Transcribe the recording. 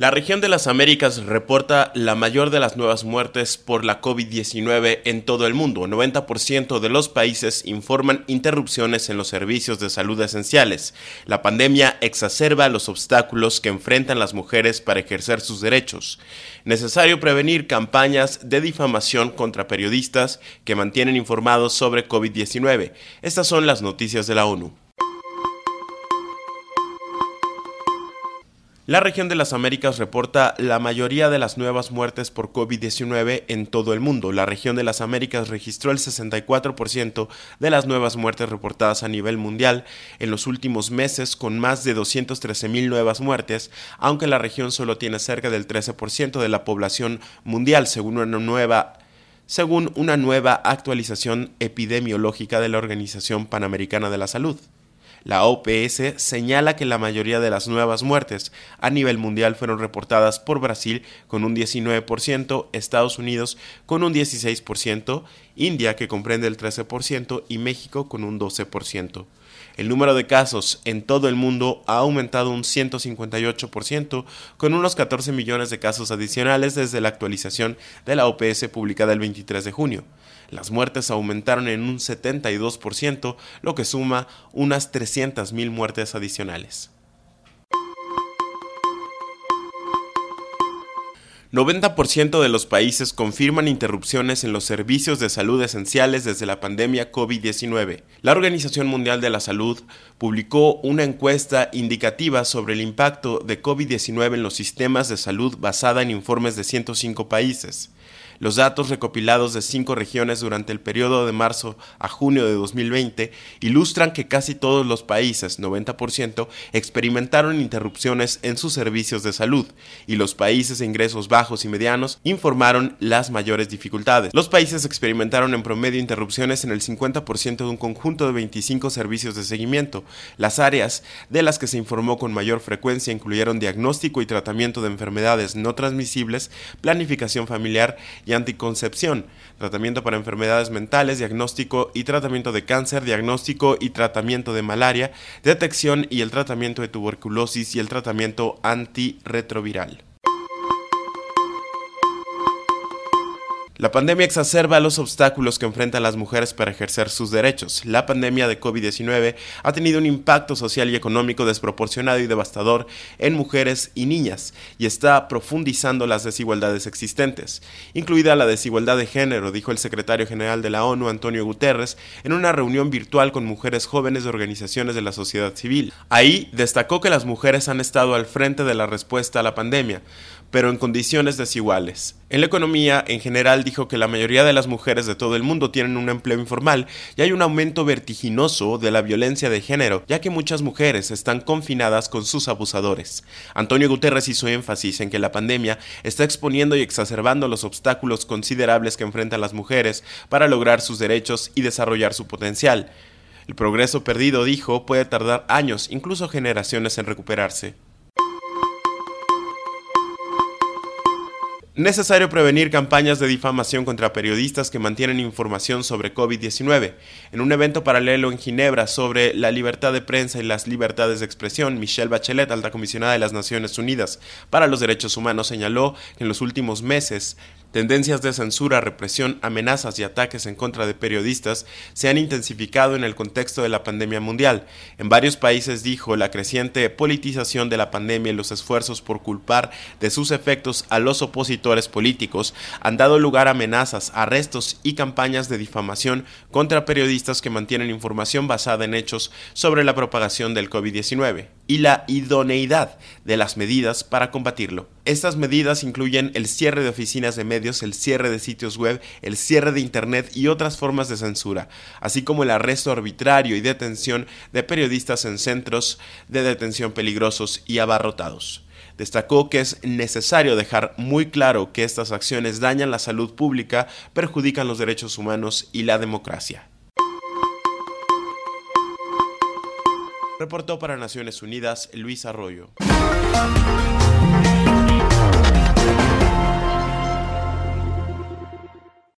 La región de las Américas reporta la mayor de las nuevas muertes por la COVID-19 en todo el mundo. 90% de los países informan interrupciones en los servicios de salud esenciales. La pandemia exacerba los obstáculos que enfrentan las mujeres para ejercer sus derechos. Necesario prevenir campañas de difamación contra periodistas que mantienen informados sobre COVID-19. Estas son las noticias de la ONU. La región de las Américas reporta la mayoría de las nuevas muertes por COVID-19 en todo el mundo. La región de las Américas registró el 64% de las nuevas muertes reportadas a nivel mundial en los últimos meses, con más de 213.000 nuevas muertes, aunque la región solo tiene cerca del 13% de la población mundial, según una nueva según una nueva actualización epidemiológica de la Organización Panamericana de la Salud. La OPS señala que la mayoría de las nuevas muertes a nivel mundial fueron reportadas por Brasil con un 19%, Estados Unidos con un 16%, India que comprende el 13% y México con un 12%. El número de casos en todo el mundo ha aumentado un 158%, con unos 14 millones de casos adicionales desde la actualización de la OPS publicada el 23 de junio. Las muertes aumentaron en un 72%, lo que suma unas 300.000 muertes adicionales. 90% de los países confirman interrupciones en los servicios de salud esenciales desde la pandemia COVID-19. La Organización Mundial de la Salud publicó una encuesta indicativa sobre el impacto de COVID-19 en los sistemas de salud basada en informes de 105 países. Los datos recopilados de cinco regiones durante el periodo de marzo a junio de 2020 ilustran que casi todos los países, 90%, experimentaron interrupciones en sus servicios de salud y los países de ingresos bajos y medianos informaron las mayores dificultades. Los países experimentaron en promedio interrupciones en el 50% de un conjunto de 25 servicios de seguimiento. Las áreas de las que se informó con mayor frecuencia incluyeron diagnóstico y tratamiento de enfermedades no transmisibles, planificación familiar y anticoncepción, tratamiento para enfermedades mentales, diagnóstico y tratamiento de cáncer, diagnóstico y tratamiento de malaria, detección y el tratamiento de tuberculosis y el tratamiento antirretroviral. La pandemia exacerba los obstáculos que enfrentan las mujeres para ejercer sus derechos. La pandemia de COVID-19 ha tenido un impacto social y económico desproporcionado y devastador en mujeres y niñas y está profundizando las desigualdades existentes, incluida la desigualdad de género, dijo el secretario general de la ONU, Antonio Guterres, en una reunión virtual con mujeres jóvenes de organizaciones de la sociedad civil. Ahí destacó que las mujeres han estado al frente de la respuesta a la pandemia, pero en condiciones desiguales. En la economía, en general, dijo que la mayoría de las mujeres de todo el mundo tienen un empleo informal y hay un aumento vertiginoso de la violencia de género, ya que muchas mujeres están confinadas con sus abusadores. Antonio Guterres hizo énfasis en que la pandemia está exponiendo y exacerbando los obstáculos considerables que enfrentan las mujeres para lograr sus derechos y desarrollar su potencial. El progreso perdido, dijo, puede tardar años, incluso generaciones en recuperarse. Necesario prevenir campañas de difamación contra periodistas que mantienen información sobre COVID-19. En un evento paralelo en Ginebra sobre la libertad de prensa y las libertades de expresión, Michelle Bachelet, alta comisionada de las Naciones Unidas para los Derechos Humanos, señaló que en los últimos meses Tendencias de censura, represión, amenazas y ataques en contra de periodistas se han intensificado en el contexto de la pandemia mundial. En varios países, dijo, la creciente politización de la pandemia y los esfuerzos por culpar de sus efectos a los opositores políticos han dado lugar a amenazas, arrestos y campañas de difamación contra periodistas que mantienen información basada en hechos sobre la propagación del COVID-19 y la idoneidad de las medidas para combatirlo. Estas medidas incluyen el cierre de oficinas de medios, el cierre de sitios web, el cierre de Internet y otras formas de censura, así como el arresto arbitrario y detención de periodistas en centros de detención peligrosos y abarrotados. Destacó que es necesario dejar muy claro que estas acciones dañan la salud pública, perjudican los derechos humanos y la democracia. Reportó para Naciones Unidas Luis Arroyo.